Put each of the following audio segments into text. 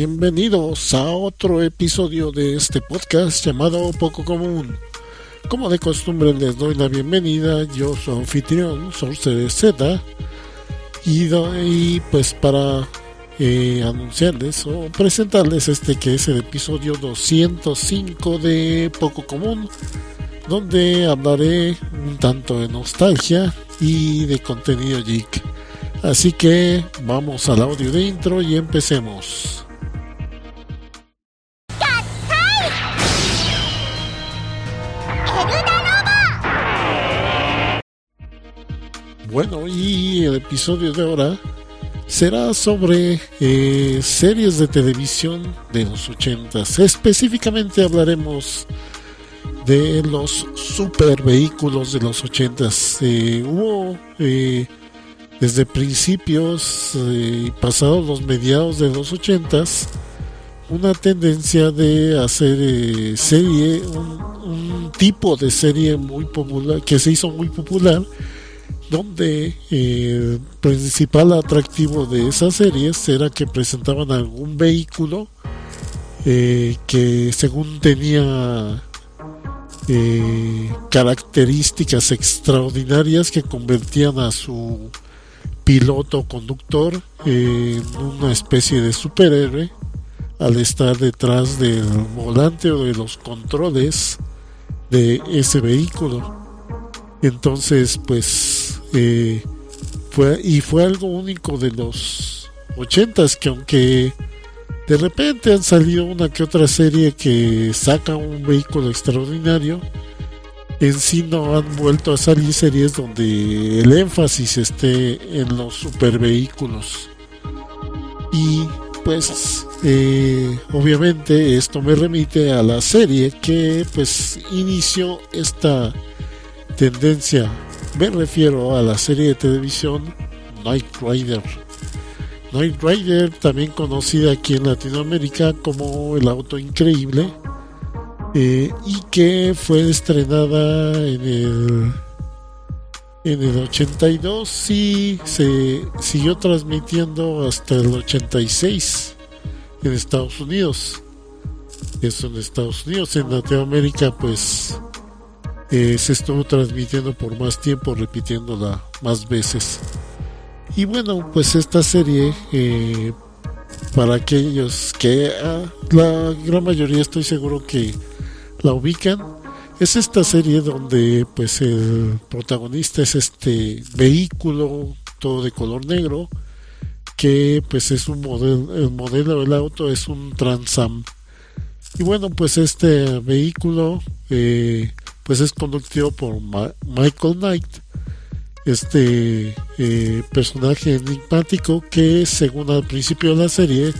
bienvenidos a otro episodio de este podcast llamado Poco Común. Como de costumbre les doy la bienvenida, yo soy anfitrión, Sorcerer Z, y, y pues para eh, anunciarles o presentarles este que es el episodio 205 de Poco Común, donde hablaré un tanto de nostalgia y de contenido geek. Así que vamos al audio de intro y empecemos. Bueno, y el episodio de ahora será sobre eh, series de televisión de los 80. Específicamente hablaremos de los super vehículos de los 80. Eh, hubo eh, desde principios y eh, pasados los mediados de los ochentas una tendencia de hacer serie un, tipo de serie muy popular que se hizo muy popular donde eh, el principal atractivo de esas series era que presentaban algún vehículo que según tenía características extraordinarias que convertían a su piloto conductor en una especie de superhéroe al estar detrás del volante o de los controles de ese vehículo. Entonces, pues, eh, fue, y fue algo único de los ochentas que aunque de repente han salido una que otra serie que saca un vehículo extraordinario, en sí no han vuelto a salir series donde el énfasis esté en los supervehículos. Y pues eh, obviamente esto me remite a la serie que pues inició esta tendencia. Me refiero a la serie de televisión Night Rider. Night Rider, también conocida aquí en Latinoamérica como El Auto Increíble, eh, y que fue estrenada en el en el 82 y se siguió transmitiendo hasta el 86 en Estados Unidos eso en Estados Unidos en Latinoamérica pues eh, se estuvo transmitiendo por más tiempo repitiéndola más veces y bueno pues esta serie eh, para aquellos que ah, la gran mayoría estoy seguro que la ubican. Es esta serie donde pues el protagonista es este vehículo todo de color negro que pues es un modelo, el modelo del auto es un Transam. Y bueno, pues este vehículo eh, pues es conducido por Michael Knight, este eh, personaje enigmático que según al principio de la serie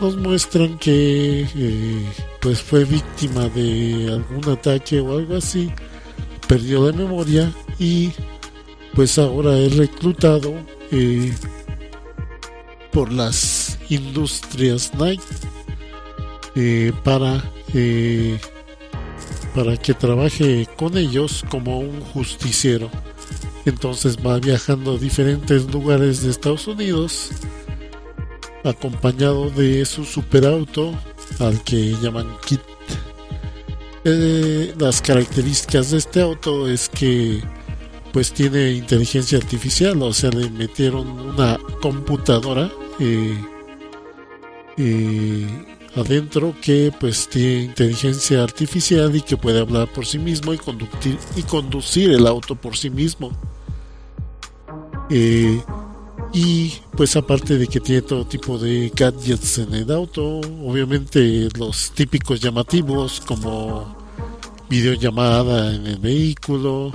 nos muestran que eh, pues fue víctima de algún ataque o algo así, perdió la memoria y pues ahora es reclutado eh, por las industrias Night eh, para para que trabaje con ellos como un justiciero. Entonces va viajando a diferentes lugares de Estados Unidos acompañado de su superauto al que llaman Kit. Eh, las características de este auto es que pues tiene inteligencia artificial, o sea, le metieron una computadora eh, eh, adentro que pues tiene inteligencia artificial y que puede hablar por sí mismo y conducir, y conducir el auto por sí mismo. Y pues aparte de que tiene todo tipo de gadgets en el auto, obviamente los típicos llamativos como videollamada en el vehículo,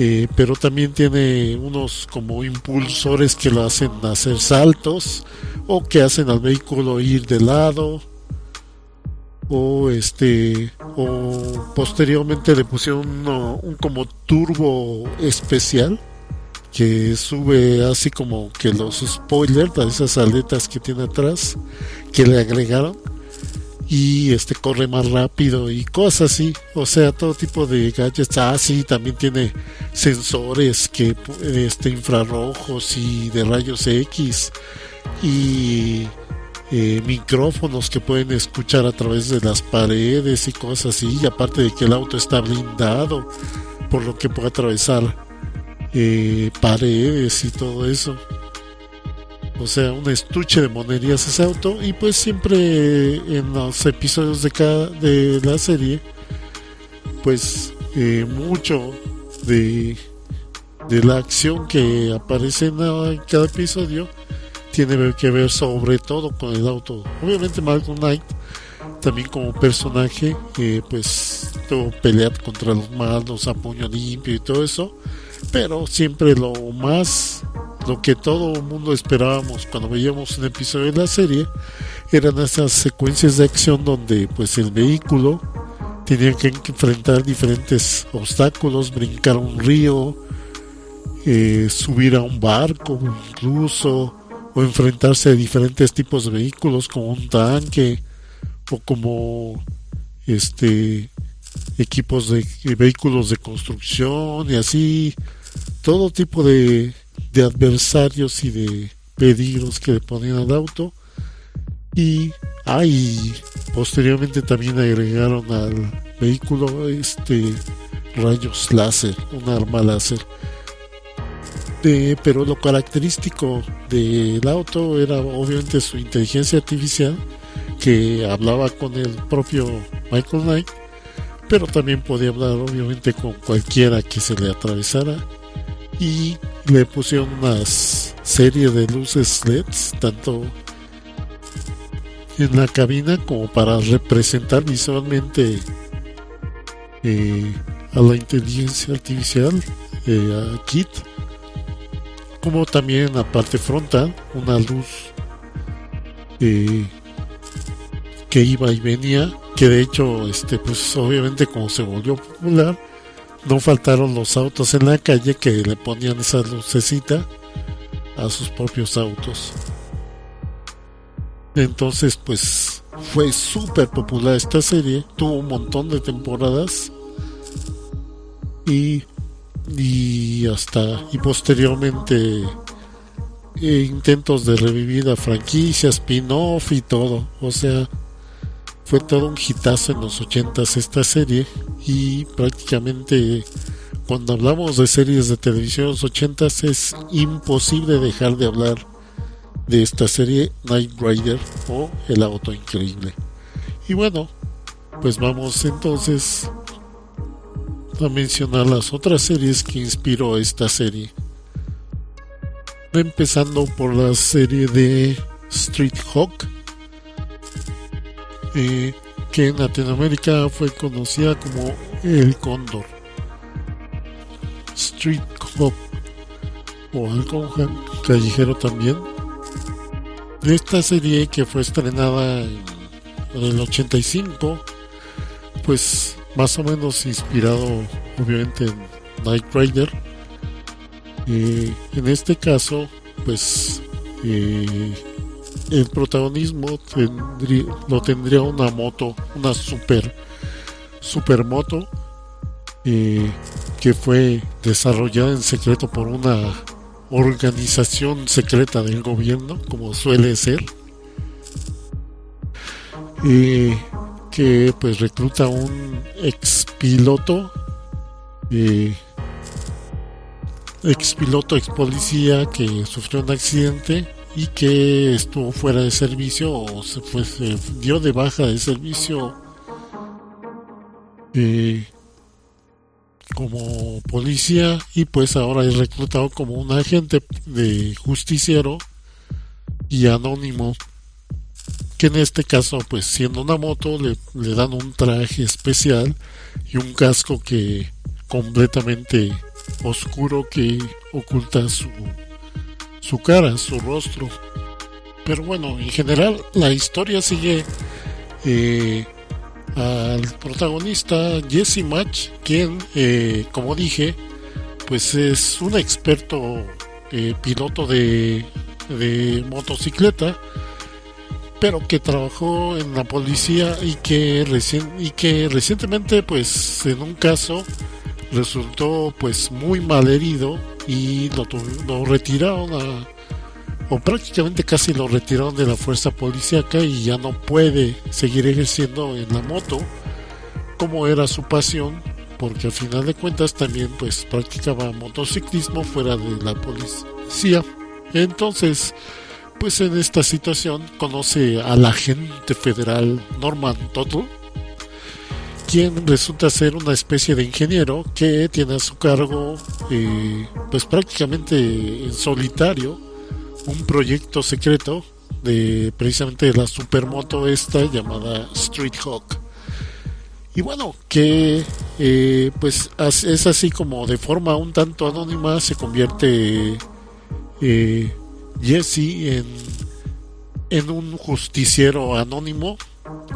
eh, pero también tiene unos como impulsores que lo hacen hacer saltos o que hacen al vehículo ir de lado o este o posteriormente le pusieron un como turbo especial que sube así como que los spoilers, esas aletas que tiene atrás, que le agregaron y este corre más rápido y cosas así, o sea, todo tipo de gadgets. Ah, también tiene sensores que este infrarrojos y de rayos X y eh, micrófonos que pueden escuchar a través de las paredes y cosas así, y aparte de que el auto está blindado, por lo que puede atravesar eh, paredes y todo eso. O sea, un estuche de monerías ese auto, y pues siempre en los episodios de cada de la serie, pues eh, mucho de, de la acción que aparece en cada episodio tiene que ver sobre todo con el auto. Obviamente Malcolm Knight también como personaje eh, pues tuvo pelear contra los malos a puño limpio y todo eso pero siempre lo más lo que todo el mundo esperábamos cuando veíamos un episodio de la serie eran esas secuencias de acción donde pues el vehículo tenía que enfrentar diferentes obstáculos brincar un río eh, subir a un barco incluso o enfrentarse a diferentes tipos de vehículos como un tanque o como este equipos de, vehículos de construcción y así todo tipo de, de adversarios y de peligros que le ponían al auto. Y ahí posteriormente también agregaron al vehículo este rayos láser un arma láser. Pero lo característico del auto era obviamente su inteligencia artificial que hablaba con el propio Michael Knight, pero también podía hablar obviamente con cualquiera que se le atravesara y le pusieron una serie de luces LEDs tanto en la cabina como para representar visualmente eh, a la inteligencia artificial eh, a Kit como también en la parte frontal una luz eh, que iba y venía que de hecho este pues obviamente como se volvió popular no faltaron los autos en la calle que le ponían esa lucecita a sus propios autos entonces pues fue súper popular esta serie tuvo un montón de temporadas y y hasta y posteriormente eh, intentos de revivir la franquicia, spin-off y todo. O sea, fue todo un hitazo en los ochentas esta serie y prácticamente cuando hablamos de series de televisión en los ochentas es imposible dejar de hablar de esta serie Night Rider o El Auto Increíble. Y bueno, pues vamos entonces a mencionar las otras series que inspiró esta serie. Empezando por la serie de Street Hawk, eh, que en Latinoamérica fue conocida como El Cóndor. Street Hawk o algo callejero también. De esta serie que fue estrenada en, en el 85, pues más o menos inspirado obviamente en Night Rider. Eh, en este caso, pues eh, el protagonismo lo tendría una moto, una super supermoto eh, que fue desarrollada en secreto por una organización secreta del gobierno, como suele ser. Eh, que pues recluta un ex piloto eh, ex piloto ex policía que sufrió un accidente y que estuvo fuera de servicio o se, dio de baja de servicio eh, como policía y pues ahora es reclutado como un agente de justiciero y anónimo que en este caso, pues siendo una moto, le, dan un traje especial y un casco que completamente oscuro que oculta su, su cara, su rostro. Pero bueno, en general la historia sigue eh, al protagonista Jesse Match, quien, eh, como dije, pues es un experto eh, piloto de, de motocicleta pero que trabajó en la policía y que y que recientemente pues en un caso resultó pues muy mal herido y lo, lo retiraron a, o prácticamente casi lo retiraron de la fuerza policíaca y ya no puede seguir ejerciendo en la moto como era su pasión porque al final de cuentas también pues practicaba motociclismo fuera de la policía. Entonces pues en esta situación conoce al agente federal Norman Tuttle quien resulta ser una especie de ingeniero que tiene a su cargo eh, pues prácticamente en solitario un proyecto secreto de precisamente la supermoto esta llamada Street Hawk. Y bueno, que eh, pues es así como de forma un tanto anónima se convierte eh, Jesse en, en un justiciero anónimo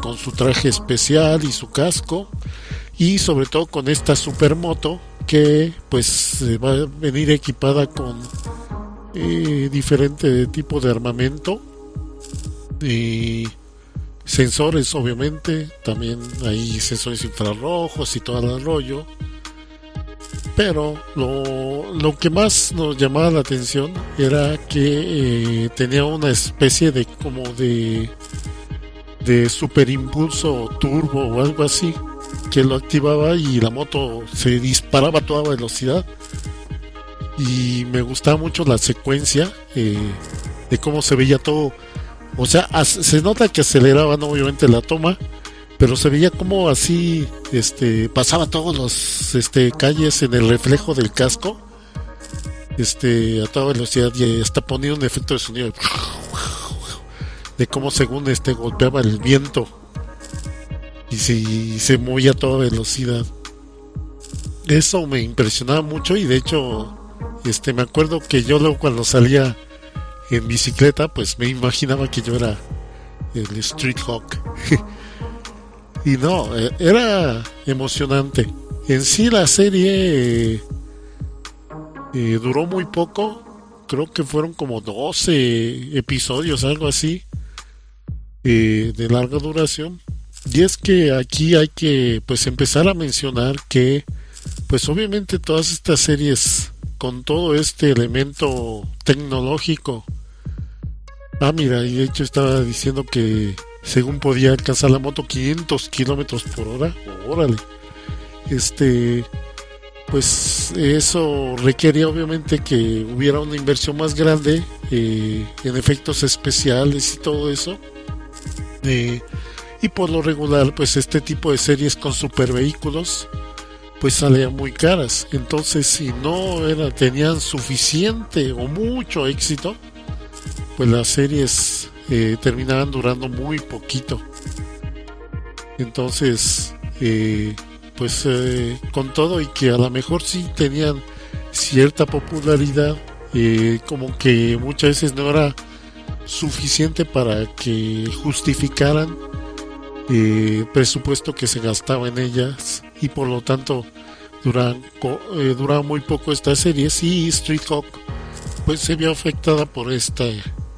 con su traje especial y su casco y sobre todo con esta supermoto que pues va a venir equipada con eh, diferente tipo de armamento y sensores obviamente también hay sensores infrarrojos y todo el rollo pero lo, lo que más nos llamaba la atención era que eh, tenía una especie de como de de superimpulso turbo o algo así que lo activaba y la moto se disparaba a toda velocidad y me gustaba mucho la secuencia eh, de cómo se veía todo. O sea, se nota que aceleraban obviamente la toma, pero se veía como así este pasaba todos los este calles en el reflejo del casco. Este a toda velocidad y hasta ponía un efecto de sonido cómo según este golpeaba el viento y si se movía a toda velocidad. Eso me impresionaba mucho y de hecho este, me acuerdo que yo luego cuando salía en bicicleta, pues me imaginaba que yo era el Street Hawk. y no, eh, era emocionante. En sí la serie eh, duró muy poco, creo que fueron como 12 episodios, algo así, eh, de larga duración. Y es que aquí hay que pues empezar a mencionar que pues obviamente todas estas series con todo este elemento tecnológico. Ah, mira, y de hecho estaba diciendo que según podía alcanzar la moto 500 kilómetros por hora. Órale. Este, pues eso requería obviamente que hubiera una inversión más grande eh, en efectos especiales y todo eso. Y por lo regular, pues este tipo de series con super vehículos pues salían muy caras. Entonces, si no era, tenían suficiente o mucho éxito, pues las series eh, terminaban durando muy poquito. Entonces, eh, pues eh, con todo y que a lo mejor sí tenían cierta popularidad, como que muchas veces no era suficiente para que justificaran el presupuesto que se gastaba en ellas y por lo tanto duran, eh, muy poco esta serie. Y Street Hawk pues se vio afectada por esta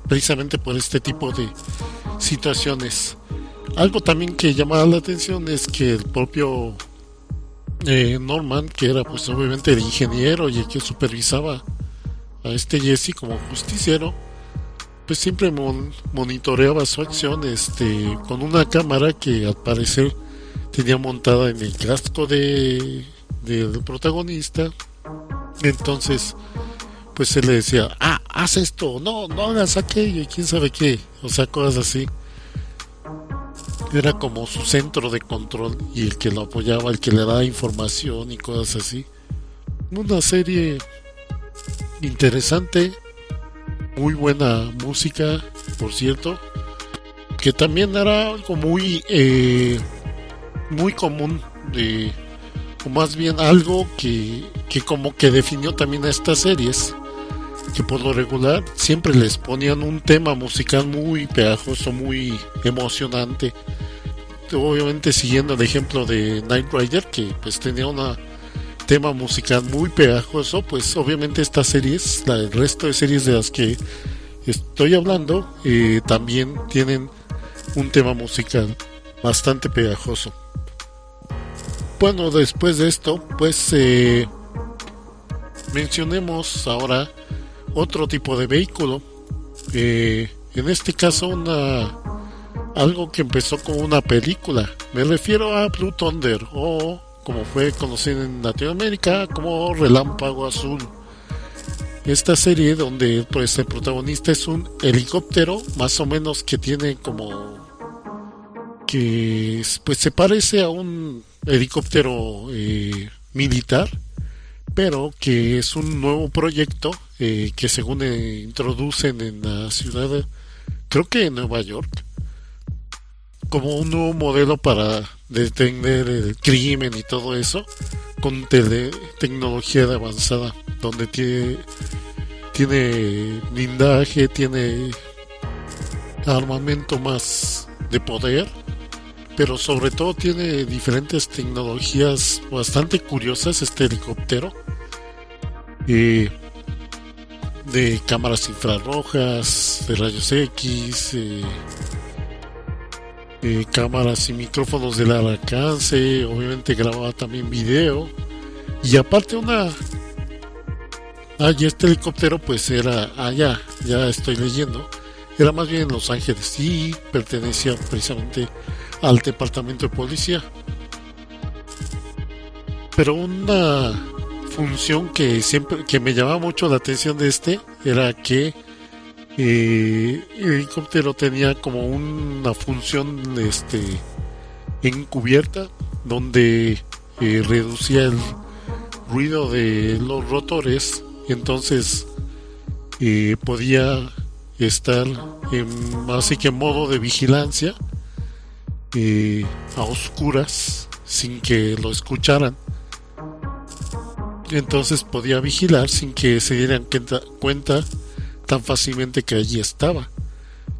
precisamente por este tipo de situaciones. Algo también que llamaba la atención es que el propio eh, Norman que era pues obviamente el ingeniero y el que supervisaba a este Jesse como justiciero pues siempre monitoreaba su acción este con una cámara que al parecer tenía montada en el casco de del protagonista. Entonces pues se le decía ah haz esto no no hagas aquello y quién sabe qué o sea cosas así. Era como su centro de control y el que lo apoyaba el que le daba información y cosas así. Una serie interesante muy buena música por cierto que también era algo muy eh, muy común de o más bien algo que, que como que definió también a estas series que por lo regular siempre les ponían un tema musical muy pegajoso, muy emocionante. Obviamente siguiendo el ejemplo de Night Rider, que pues tenía un tema musical muy pegajoso, pues obviamente estas series, el resto de series de las que estoy hablando, eh, también tienen un tema musical bastante pegajoso. Bueno, después de esto, pues eh, mencionemos ahora otro tipo de vehículo eh, en este caso una algo que empezó como una película. Me refiero a Blue Thunder o como fue conocido en Latinoamérica como Relámpago Azul. Esta serie donde pues el protagonista es un helicóptero más o menos que tiene como que pues se parece a un helicóptero eh, militar pero que es un nuevo proyecto eh, que según introducen en la ciudad creo que en Nueva York como un nuevo modelo para detener el crimen y todo eso con tecnología de avanzada donde tiene tiene blindaje tiene armamento más de poder pero sobre todo tiene diferentes tecnologías bastante curiosas este helicóptero eh, de cámaras infrarrojas de rayos X eh, eh, cámaras y micrófonos de largo alcance obviamente grababa también video y aparte una ah y este helicóptero pues era allá ah, ya estoy leyendo era más bien en Los Ángeles y pertenecía precisamente al departamento de policía. Pero una función que siempre que me llamaba mucho la atención de este era que eh, el helicóptero tenía como una función este encubierta donde eh, reducía el ruido de los rotores entonces eh, podía estar en así que en modo de vigilancia a oscuras sin que lo escucharan. Entonces podía vigilar sin que se dieran cuenta tan fácilmente que allí estaba.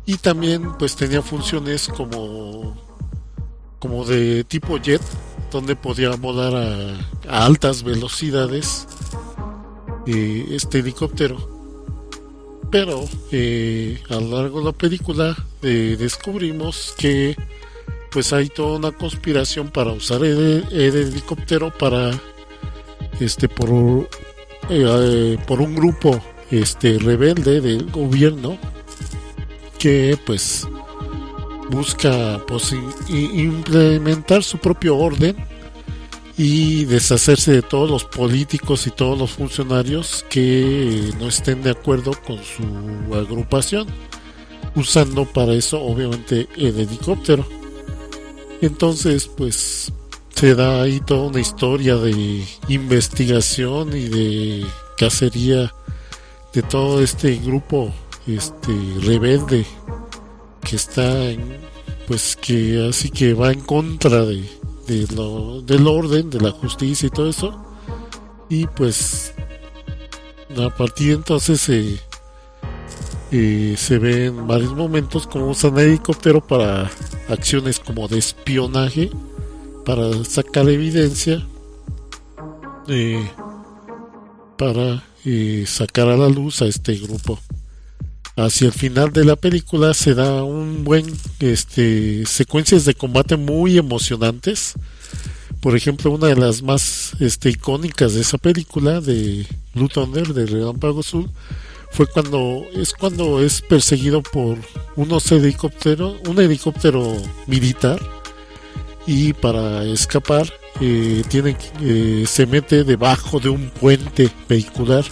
Y también pues tenía funciones como como de tipo jet donde podía volar a, altas velocidades eh, este helicóptero pero eh, a lo largo de la película eh, descubrimos que pues hay toda una conspiración para usar el, helicóptero para este por por un grupo este rebelde del gobierno que pues busca pues, implementar su propio orden y deshacerse de todos los políticos y todos los funcionarios que no estén de acuerdo con su agrupación usando para eso obviamente el helicóptero. Entonces, pues se da ahí toda una historia de investigación y de cacería de todo este grupo este rebelde que está en, pues que así que va en contra de, lo, del orden de la justicia y todo eso. Y pues a partir de entonces se se ve en varios momentos como usan helicóptero para acciones como de espionaje, para sacar evidencia, eh, para eh, sacar a la luz a este grupo. Hacia el final de la película se da un buen este secuencias de combate muy emocionantes. Por ejemplo, una de las más este, icónicas de esa película de Blue Thunder de Relámpago Azul fue cuando es cuando es perseguido por unos helicópteros, un helicóptero militar y para escapar eh, eh, se mete debajo de un puente vehicular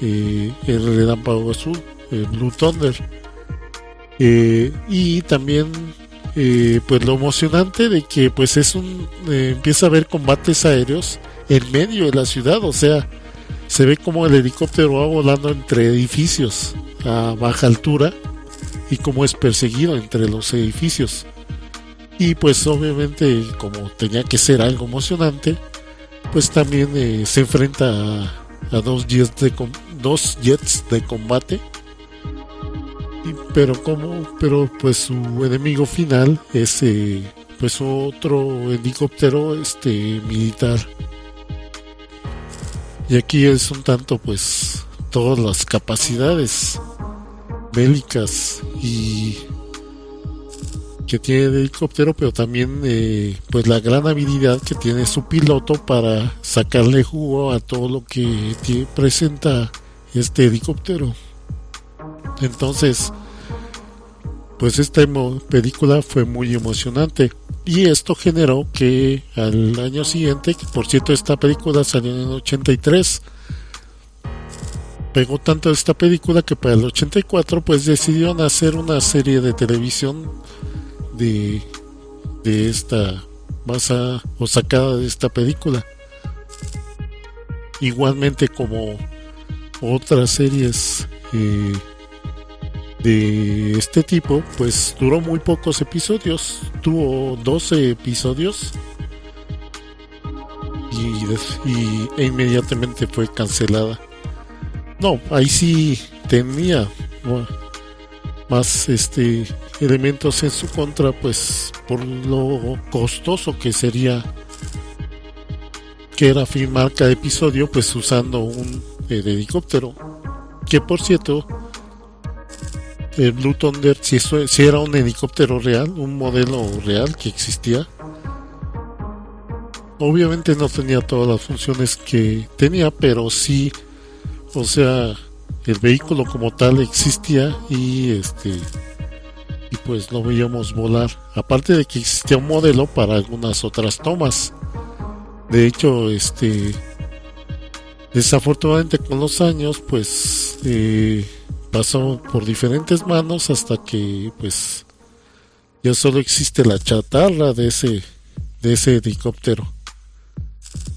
eh, el relámpago azul, el Blue Thunder eh, y también pues lo emocionante de que pues es un empieza a haber combates aéreos en medio de la ciudad, o sea se ve como el helicóptero va volando entre edificios a baja altura y como es perseguido entre los edificios. Y pues obviamente como tenía que ser algo emocionante, pues también eh, se enfrenta a, dos, jets de dos jets de combate. pero como pero pues su enemigo final es eh, pues otro helicóptero este militar y aquí es un tanto pues todas las capacidades bélicas y que tiene el helicóptero, pero también eh, pues la gran habilidad que tiene su piloto para sacarle jugo a todo lo que presenta este helicóptero. Entonces, pues esta película fue muy emocionante y esto generó que al año siguiente, que por cierto esta película salió en el 83, pegó tanto esta película que para el 84 pues decidieron hacer una serie de televisión de, de esta basada o sacada de esta película. Igualmente como otras series eh, de este tipo, pues duró muy pocos episodios, tuvo 12 episodios y, e inmediatamente fue cancelada. No, ahí sí tenía más este elementos en su contra, pues por lo costoso que sería que era filmar cada episodio, pues usando un helicóptero, que por cierto el Blue Thunder si, si era un helicóptero real, un modelo real que existía. Obviamente no tenía todas las funciones que tenía, pero sí, o sea, el vehículo como tal existía y este y pues lo veíamos volar. Aparte de que existía un modelo para algunas otras tomas. De hecho, este desafortunadamente con los años, pues eh, pasó por diferentes manos hasta que pues ya solo existe la chatarra de ese de ese helicóptero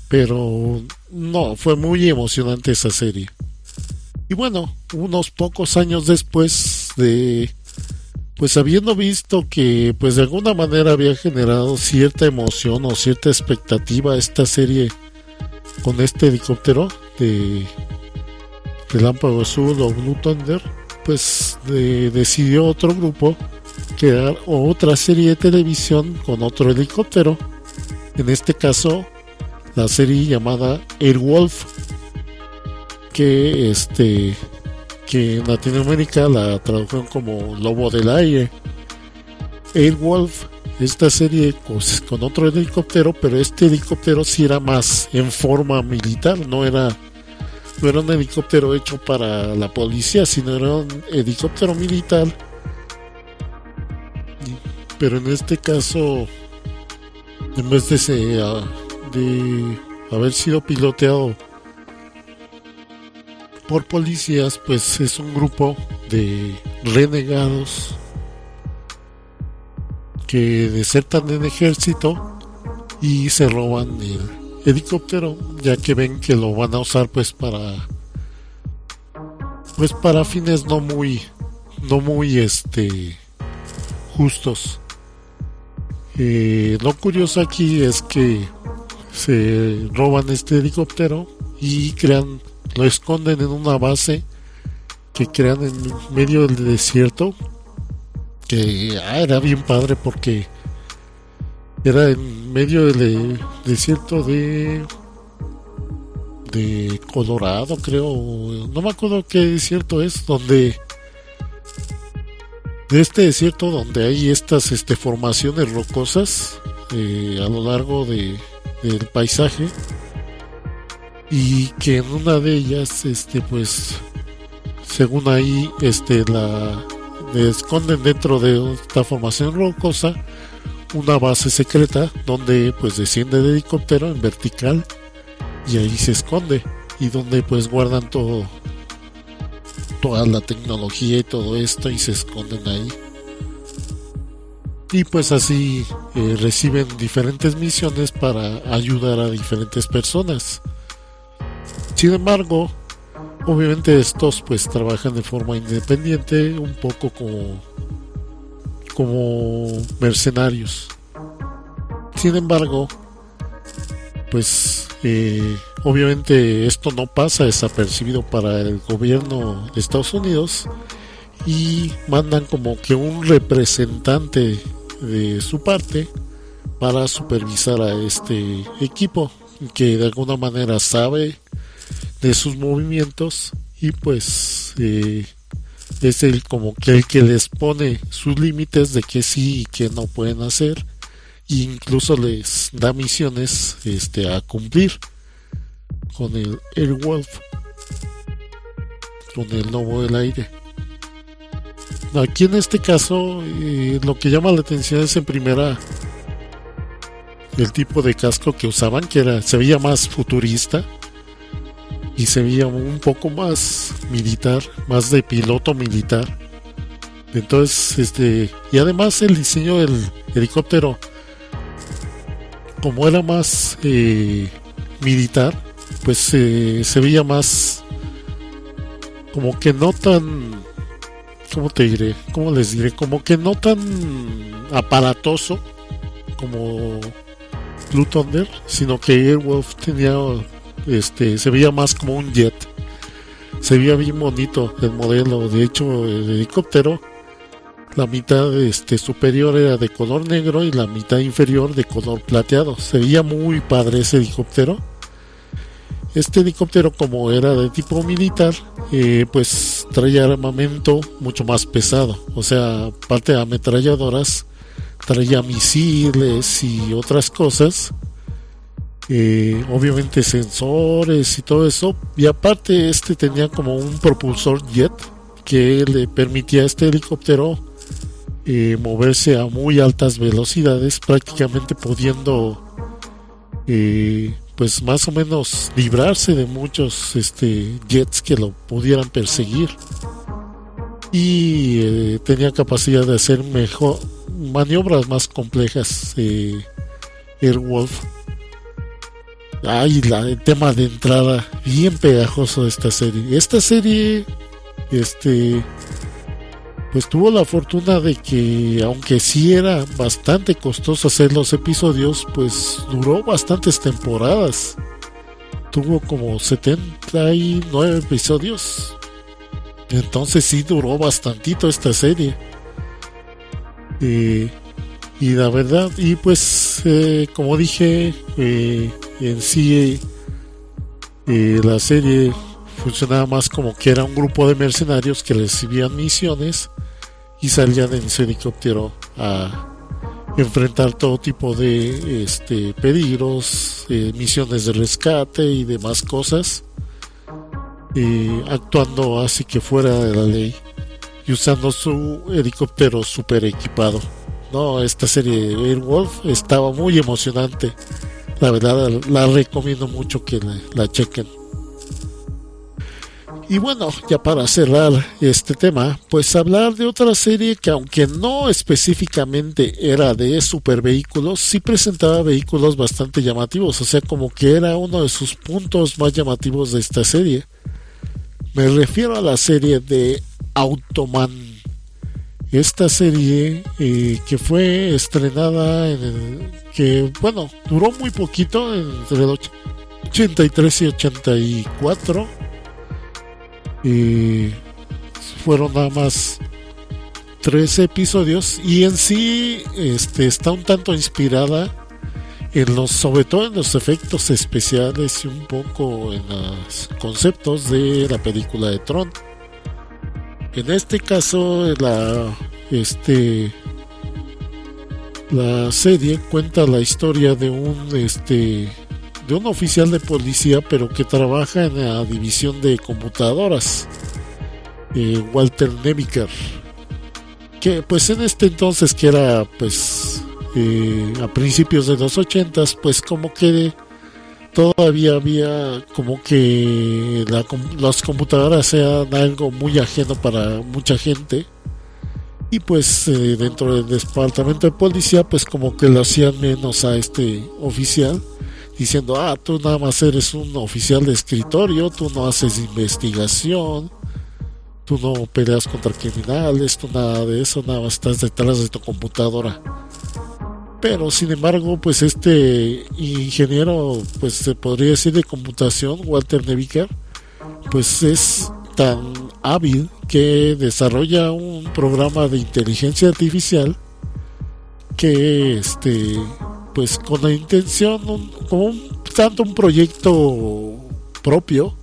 pero no fue muy emocionante esa serie y bueno unos pocos años después de pues habiendo visto que pues de alguna manera había generado cierta emoción o cierta expectativa esta serie con este helicóptero de Relámpago Azul o Blue Thunder, pues decidió otro grupo crear otra serie de televisión con otro helicóptero. En este caso, la serie llamada Airwolf, que este que en Latinoamérica la tradujeron como Lobo del Aire. Airwolf, esta serie pues, con otro helicóptero, pero este helicóptero sí era más en forma militar, no era no era un helicóptero hecho para la policía, sino era un helicóptero militar. Pero en este caso, en vez de, de haber sido piloteado por policías, pues es un grupo de renegados que desertan en ejército y se roban el helicóptero, ya que ven que lo van a usar pues para pues para fines no muy no muy este justos. Eh, lo curioso aquí es que se roban este helicóptero y crean lo esconden en una base que crean en medio del desierto que ah, era bien padre porque era en medio del desierto de de Colorado creo no me acuerdo qué desierto es donde de este desierto donde hay estas este, formaciones rocosas eh, a lo largo de, del paisaje y que en una de ellas este pues según ahí este la esconden dentro de esta formación rocosa una base secreta donde pues desciende el helicóptero en vertical y ahí se esconde y donde pues guardan todo toda la tecnología y todo esto y se esconden ahí. Y pues así eh, reciben diferentes misiones para ayudar a diferentes personas sin embargo obviamente estos pues trabajan de forma independiente un poco como como mercenarios. Sin embargo, pues eh, obviamente esto no pasa desapercibido para el gobierno de Estados Unidos y mandan como que un representante de su parte para supervisar a este equipo que de alguna manera sabe de sus movimientos y pues eh, es el como que el que les pone sus límites de que sí y que no pueden hacer e incluso les da misiones este a cumplir con el Airwolf con el lobo del aire. Aquí en este caso eh, lo que llama la atención es en primera el tipo de casco que usaban, que era se veía más futurista y se veía un poco más militar, más de piloto militar. Entonces, este, y además el diseño del helicóptero, como era más eh, militar, pues eh, se veía más como que no tan ¿cómo te diré? ¿Cómo les diré? Como que no tan aparatoso como Blue Thunder, sino que Airwolf tenía este se veía más como un jet. Se veía bien bonito el modelo, de hecho el helicóptero la mitad este superior era de color negro y la mitad inferior de color plateado. Se veía muy padre ese helicóptero este helicóptero, como era de tipo militar, eh, pues traía armamento mucho más pesado. O sea, aparte de ametralladoras, traía misiles y otras cosas. Eh, obviamente sensores y todo eso. Y aparte, este tenía como un propulsor jet que le permitía a este helicóptero eh, moverse a muy altas velocidades, prácticamente pudiendo pues más o menos librarse de muchos este, jets que lo pudieran perseguir y eh, tenía capacidad de hacer mejor maniobras más complejas eh, Airwolf ay el tema de entrada bien pegajoso de esta serie esta serie este pues tuvo la fortuna de que aunque sí era bastante costoso hacer los episodios, pues duró bastantes temporadas. Tuvo como 79 episodios. Entonces sí duró bastantito esta serie. Eh, y la verdad, y pues eh, como dije, eh, en sí la serie funcionaba más como que era un grupo de mercenarios que recibían misiones y salían en ese helicóptero a enfrentar todo tipo de este, peligros, eh, misiones de rescate y demás cosas, eh, actuando así que fuera de la ley y usando su helicóptero super equipado. No, esta serie Airwolf estaba muy emocionante. La verdad la recomiendo mucho que la chequen. Y bueno, ya para cerrar este tema, pues hablar de otra serie que aunque no específicamente era de supervehículos, sí presentaba vehículos bastante llamativos, o sea, como que era uno de sus puntos más llamativos de esta serie. Me refiero a la serie de Automan. Esta serie eh, que fue estrenada en el que, bueno, duró muy poquito, entre el 83 y 84 y fueron nada más tres episodios y en sí este está un tanto inspirada en los sobre todo en los efectos especiales y un poco en los conceptos de la película de Tron en este caso la este la serie cuenta la historia de un este de un oficial de policía, pero que trabaja en la división de computadoras, eh, Walter Neviker, que pues en este entonces que era pues eh, a principios de los ochentas, pues como que todavía había como que las computadoras eran algo muy ajeno para mucha gente y pues eh, dentro del departamento de policía pues como que lo hacían menos a este oficial diciendo, ah, tú nada más eres un oficial de escritorio, tú no haces investigación, tú no peleas contra criminales, tú nada de eso, nada más estás detrás de tu computadora. Pero sin embargo, pues este ingeniero, pues se podría decir de computación, Walter Neviker, pues es tan hábil que desarrolla un programa de inteligencia artificial que este pues con la intención, como tanto un proyecto propio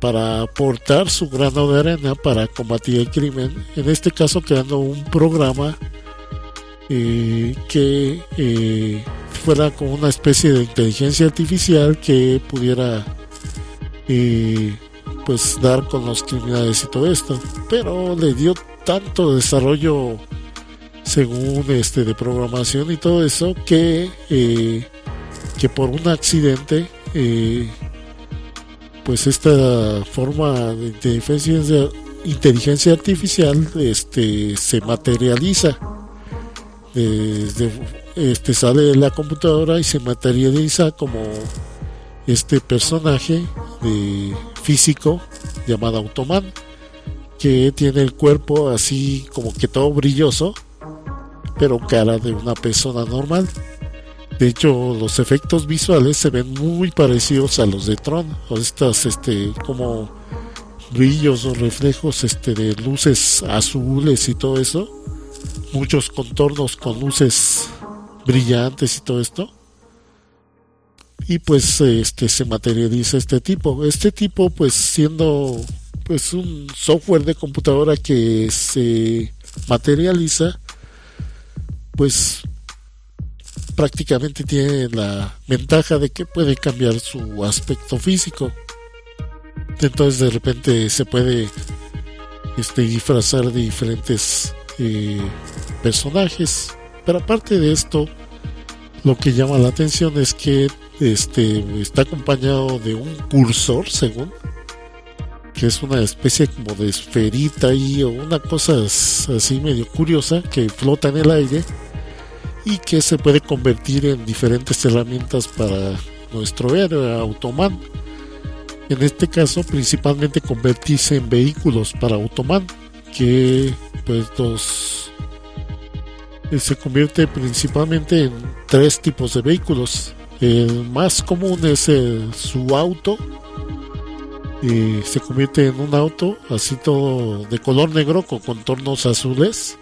para aportar su grano de arena para combatir el crimen, en este caso creando un programa eh, que eh, fuera como una especie de inteligencia artificial que pudiera eh, pues dar con los criminales y todo esto, pero le dio tanto desarrollo según este de programación y todo eso que que por un accidente pues esta forma de inteligencia, inteligencia artificial este se materializa desde este sale de la computadora y se materializa como este personaje de físico llamado Automan que tiene el cuerpo así como que todo brilloso pero cara de una persona normal. De hecho, los efectos visuales se ven muy parecidos a los de Tron, o estas este como brillos o reflejos este de luces azules y todo eso, muchos contornos con luces brillantes y todo esto. Y pues este se materializa este tipo. Este tipo pues siendo pues un software de computadora que se materializa pues prácticamente tiene la ventaja de que puede cambiar su aspecto físico. Entonces de repente se puede este, disfrazar de diferentes personajes. Pero aparte de esto, lo que llama la atención es que este, está acompañado de un cursor, según, que es una especie como de esferita y una cosa así medio curiosa que flota en el aire y que se puede convertir en diferentes herramientas para nuestro héroe Automan. En este caso, principalmente convertirse en vehículos para Automan, que pues se convierte principalmente en tres tipos de vehículos. El más común es su auto. y se convierte en un auto así todo de color negro con contornos azules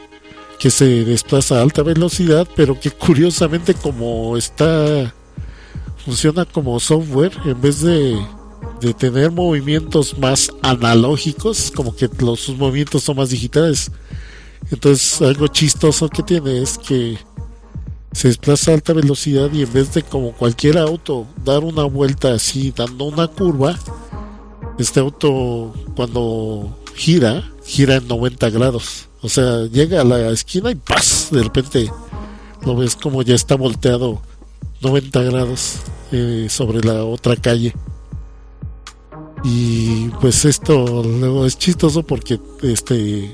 que se desplaza a alta velocidad, pero que curiosamente como está funciona como software en vez de, de tener movimientos más analógicos, como que los sus movimientos son más digitales. Entonces algo chistoso que tiene es que se desplaza a alta velocidad y en vez de como cualquier auto dar una vuelta así dando una curva, este auto cuando gira, gira en 90 grados. O sea, llega a la esquina y ¡paz! De repente lo ves como ya está volteado 90 grados eh, sobre la otra calle. Y pues esto luego es chistoso porque este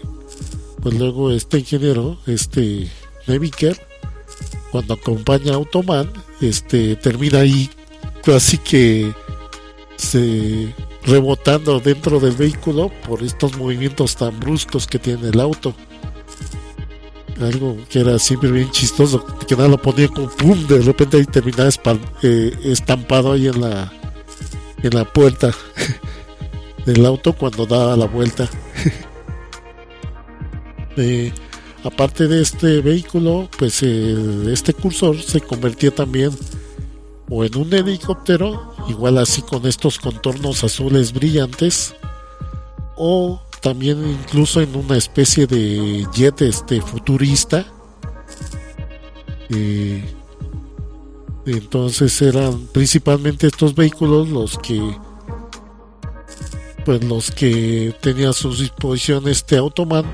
pues luego este ingeniero, este Neviker, cuando acompaña a Automan, este termina ahí así que se rebotando dentro del vehículo por estos movimientos tan bruscos que tiene el auto. Algo que era siempre bien chistoso, que nada lo ponía como pum, de repente ahí terminaba eh, estampado ahí en la en la puerta del auto cuando daba la vuelta. Eh, aparte de este vehículo, pues este cursor se convertía también o en un helicóptero, igual así con estos contornos azules brillantes, o también incluso en una especie de jet este futurista. Eh, entonces eran principalmente estos vehículos los que pues los que tenía a su disposición este Automan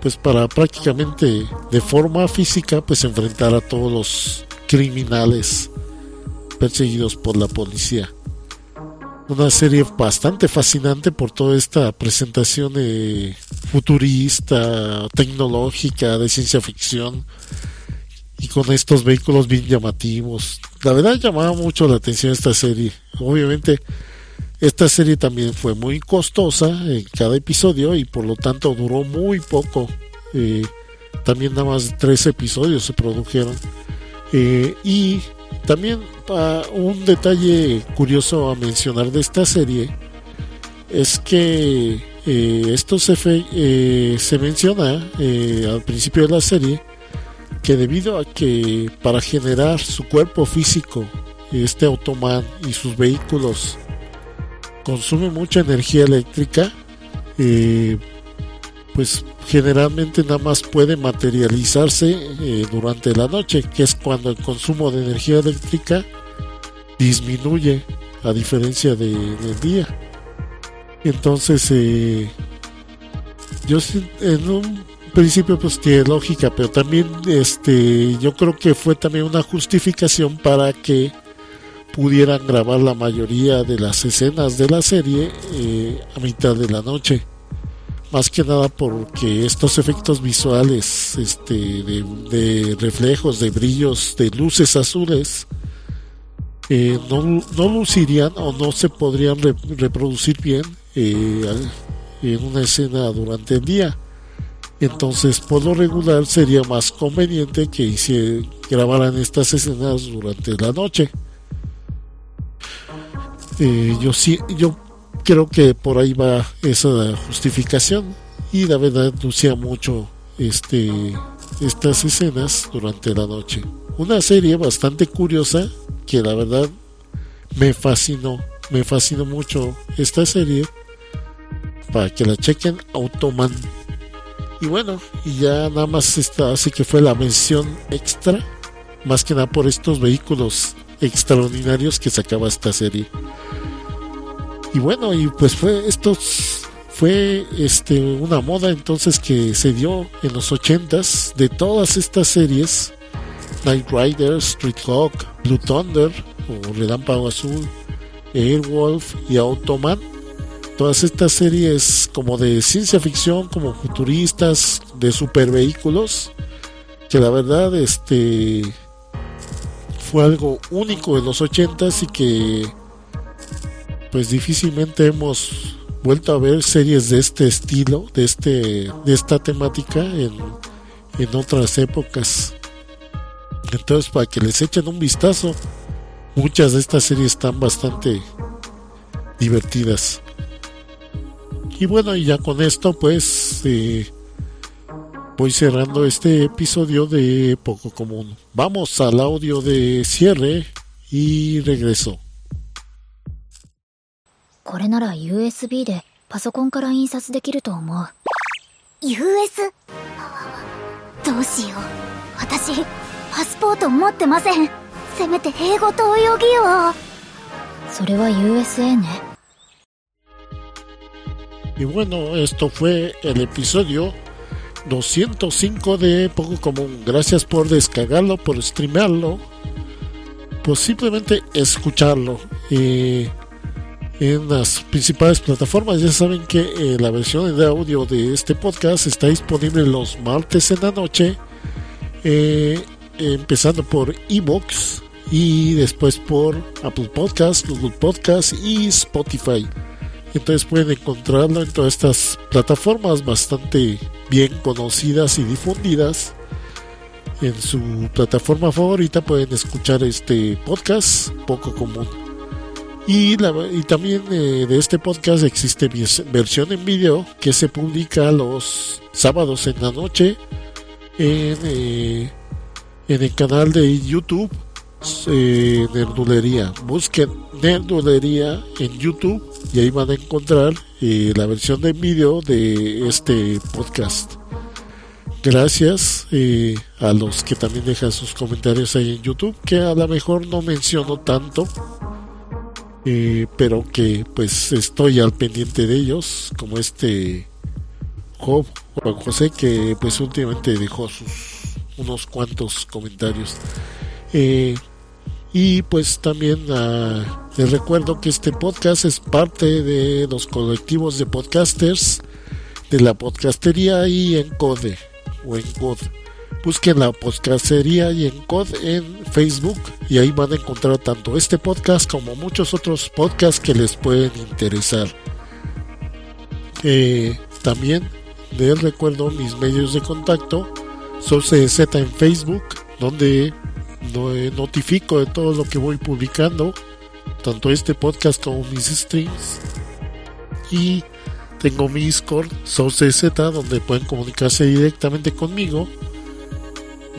pues para prácticamente de forma física pues enfrentar a todos los criminales perseguidos por la policía. Una serie bastante fascinante por toda esta presentación eh, futurista, tecnológica, de ciencia ficción y con estos vehículos bien llamativos. La verdad llamaba mucho la atención esta serie. Obviamente esta serie también fue muy costosa en cada episodio y por lo tanto duró muy poco. Eh, también nada más tres episodios se produjeron. Eh, y también un detalle curioso a mencionar de esta serie es que eh, esto se, eh, se menciona al principio de la serie que debido a que para generar su cuerpo físico este automan y sus vehículos consume mucha energía eléctrica pues generalmente nada más puede materializarse eh, durante la noche, que es cuando el consumo de energía eléctrica disminuye a diferencia del día. Entonces, eh, yo en un principio pues tiene lógica, pero también este yo creo que fue también una justificación para que pudieran grabar la mayoría de las escenas de la serie eh, a mitad de la noche. Más que nada porque estos efectos visuales este, de, reflejos, de brillos, de luces azules, eh, no, no, lucirían o no se podrían reproducir bien eh, en una escena durante el día. Entonces, por lo regular sería más conveniente que grabaran estas escenas durante la noche. Eh, yo sí, yo creo que por ahí va esa justificación y la verdad lucía mucho este estas escenas durante la noche. Una serie bastante curiosa que la verdad me fascinó, me fascinó mucho esta serie para que la chequen Automan. Y bueno, y ya nada más esta hace que fue la mención extra, más que nada por estos vehículos extraordinarios que sacaba esta serie. Y bueno, y pues fue esto fue este una moda entonces que se dio en los ochentas de todas estas series Night Rider, Street Hawk, Blue Thunder o Relámpago Azul, Airwolf y Automan. Todas estas series como de ciencia ficción, como futuristas, de super vehículos, que la verdad este fue algo único en los ochentas y que pues difícilmente hemos vuelto a ver series de este estilo, de este, de esta temática en, en otras épocas. Entonces, para que les echen un vistazo, muchas de estas series están bastante divertidas. Y bueno, y ya con esto, pues eh, voy cerrando este episodio de Poco Común. Vamos al audio de cierre y regreso. これなら USB でパソコンから印刷できると思う US? どうしよう私パスポート持ってませんせめて英語と泳ぎをそれは USA ね Y bueno, esto fue el episodio 205 de Poco Común. Gracias por descargarlo, por streamearlo, por simplemente escucharlo. En las principales plataformas. Ya saben que eh, la versión de audio de este podcast está disponible los martes en la noche, eh, empezando por Evox y después por Apple Podcast, Google Podcast y Spotify. Entonces pueden encontrarlo en todas estas plataformas bastante bien conocidas y difundidas. En su plataforma favorita pueden escuchar este podcast poco común. Y, también eh, de este podcast existe versión en video que se publica los sábados en la noche en, eh, en el canal de YouTube eh, Nerdulería. Busquen Nerdulería en YouTube y ahí van a encontrar eh, la versión en video de este podcast. Gracias a los que también dejan sus comentarios ahí en YouTube, que a lo mejor no menciono tanto eh, pero que pues estoy al pendiente de ellos, como este Job Juan José, que pues últimamente dejó sus unos cuantos comentarios. Eh, y pues también ah, les recuerdo que este podcast es parte de los colectivos de podcasters de la podcastería y en Code o en Code. Busquen la podcastería y en COD en Facebook y ahí van a encontrar tanto este podcast como muchos otros podcasts que les pueden interesar. Eh, también les recuerdo mis medios de contacto. Soy en Facebook, donde notifico de todo lo que voy publicando, tanto este podcast como mis streams. Y tengo mi Discord, SoCZ, donde pueden comunicarse directamente conmigo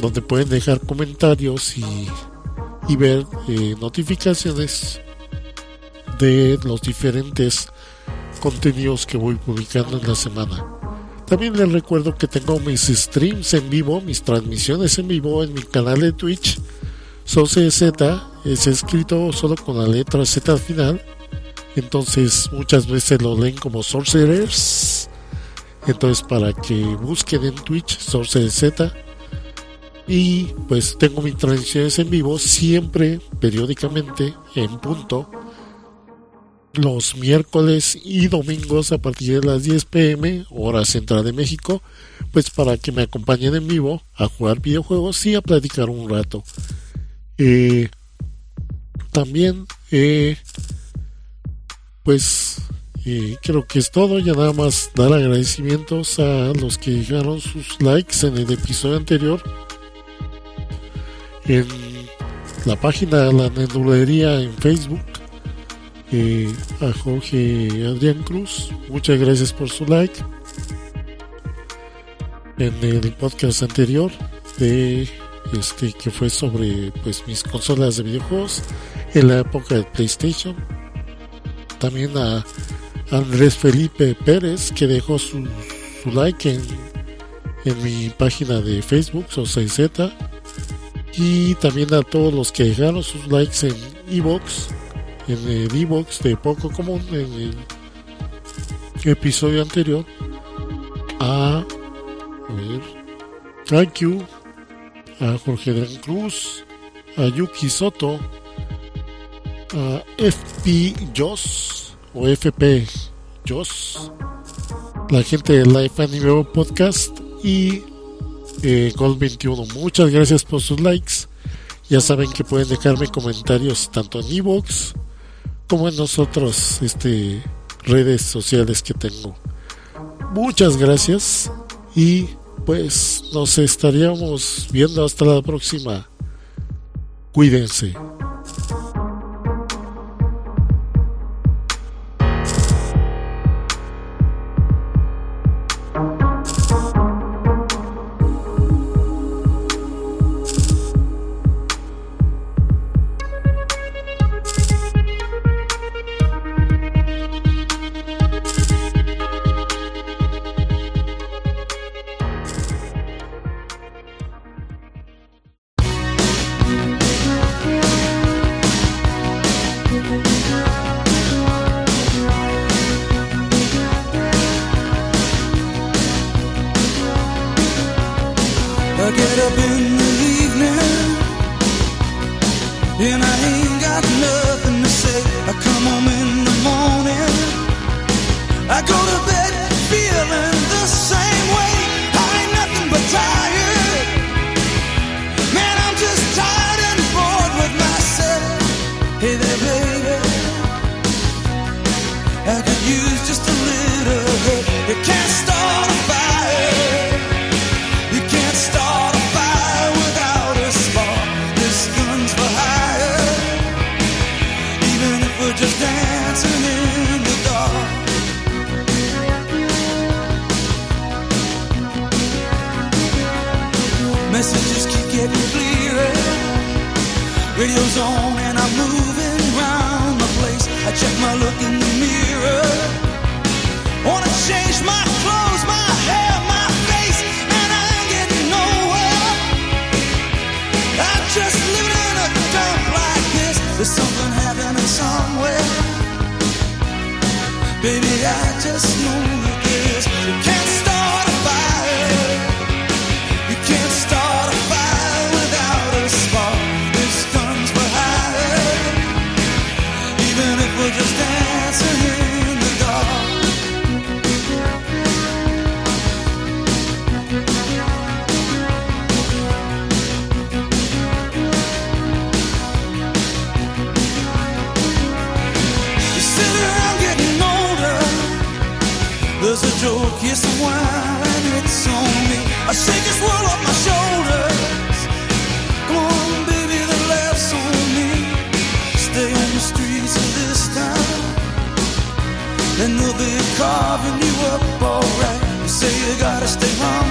donde pueden dejar comentarios y, ver eh, notificaciones de los diferentes contenidos que voy publicando en la semana. También les recuerdo que tengo mis streams en vivo, mis transmisiones en vivo en mi canal de Twitch. Z es escrito solo con la letra Z al final. Entonces muchas veces lo leen como Sorcerers Entonces para que busquen en Twitch Source Z y pues tengo mis transmisiones en vivo siempre, periódicamente, en punto, los miércoles y domingos a partir de las 10 pm, hora central de México, pues para que me acompañen en vivo a jugar videojuegos y a platicar un rato. Eh, también, eh, pues eh, creo que es todo. Ya nada más dar agradecimientos a los que dejaron sus likes en el episodio anterior. En la página de la nedulería en Facebook. A Jorge Adrián Cruz. Muchas gracias por su like. En el podcast anterior de este que fue sobre pues mis consolas de videojuegos en la época de PlayStation. También a Andrés Felipe Pérez que dejó su, like en, en mi página de Facebook, Z Y también a todos los que dejaron sus likes en Evox, en el Evox de Poco Común, en el episodio anterior. A, a ver, thank you a Jorge Dran Cruz, a Yuki Soto, a FP Joss o FP Joss, la gente de Life Anime Podcast y eh, Gold 21. Muchas gracias por sus likes. Ya saben que pueden dejarme comentarios tanto en Evox como en nosotros este, redes sociales que tengo. Muchas gracias y pues nos estaríamos viendo hasta la próxima. Cuídense. messages keep getting clearer. Radio's on and I'm moving around my place. I check my look in the mirror. Wanna change my clothes, my hair, my face, and I ain't getting nowhere. I'm just living in a dump like this. There's something happening somewhere. Baby, I just know. Wine and it's on me. I shake this world off my shoulders. Come on, baby, laughs on me. Stay on the streets of this town. They'll be carving you up alright. You say you gotta stay home.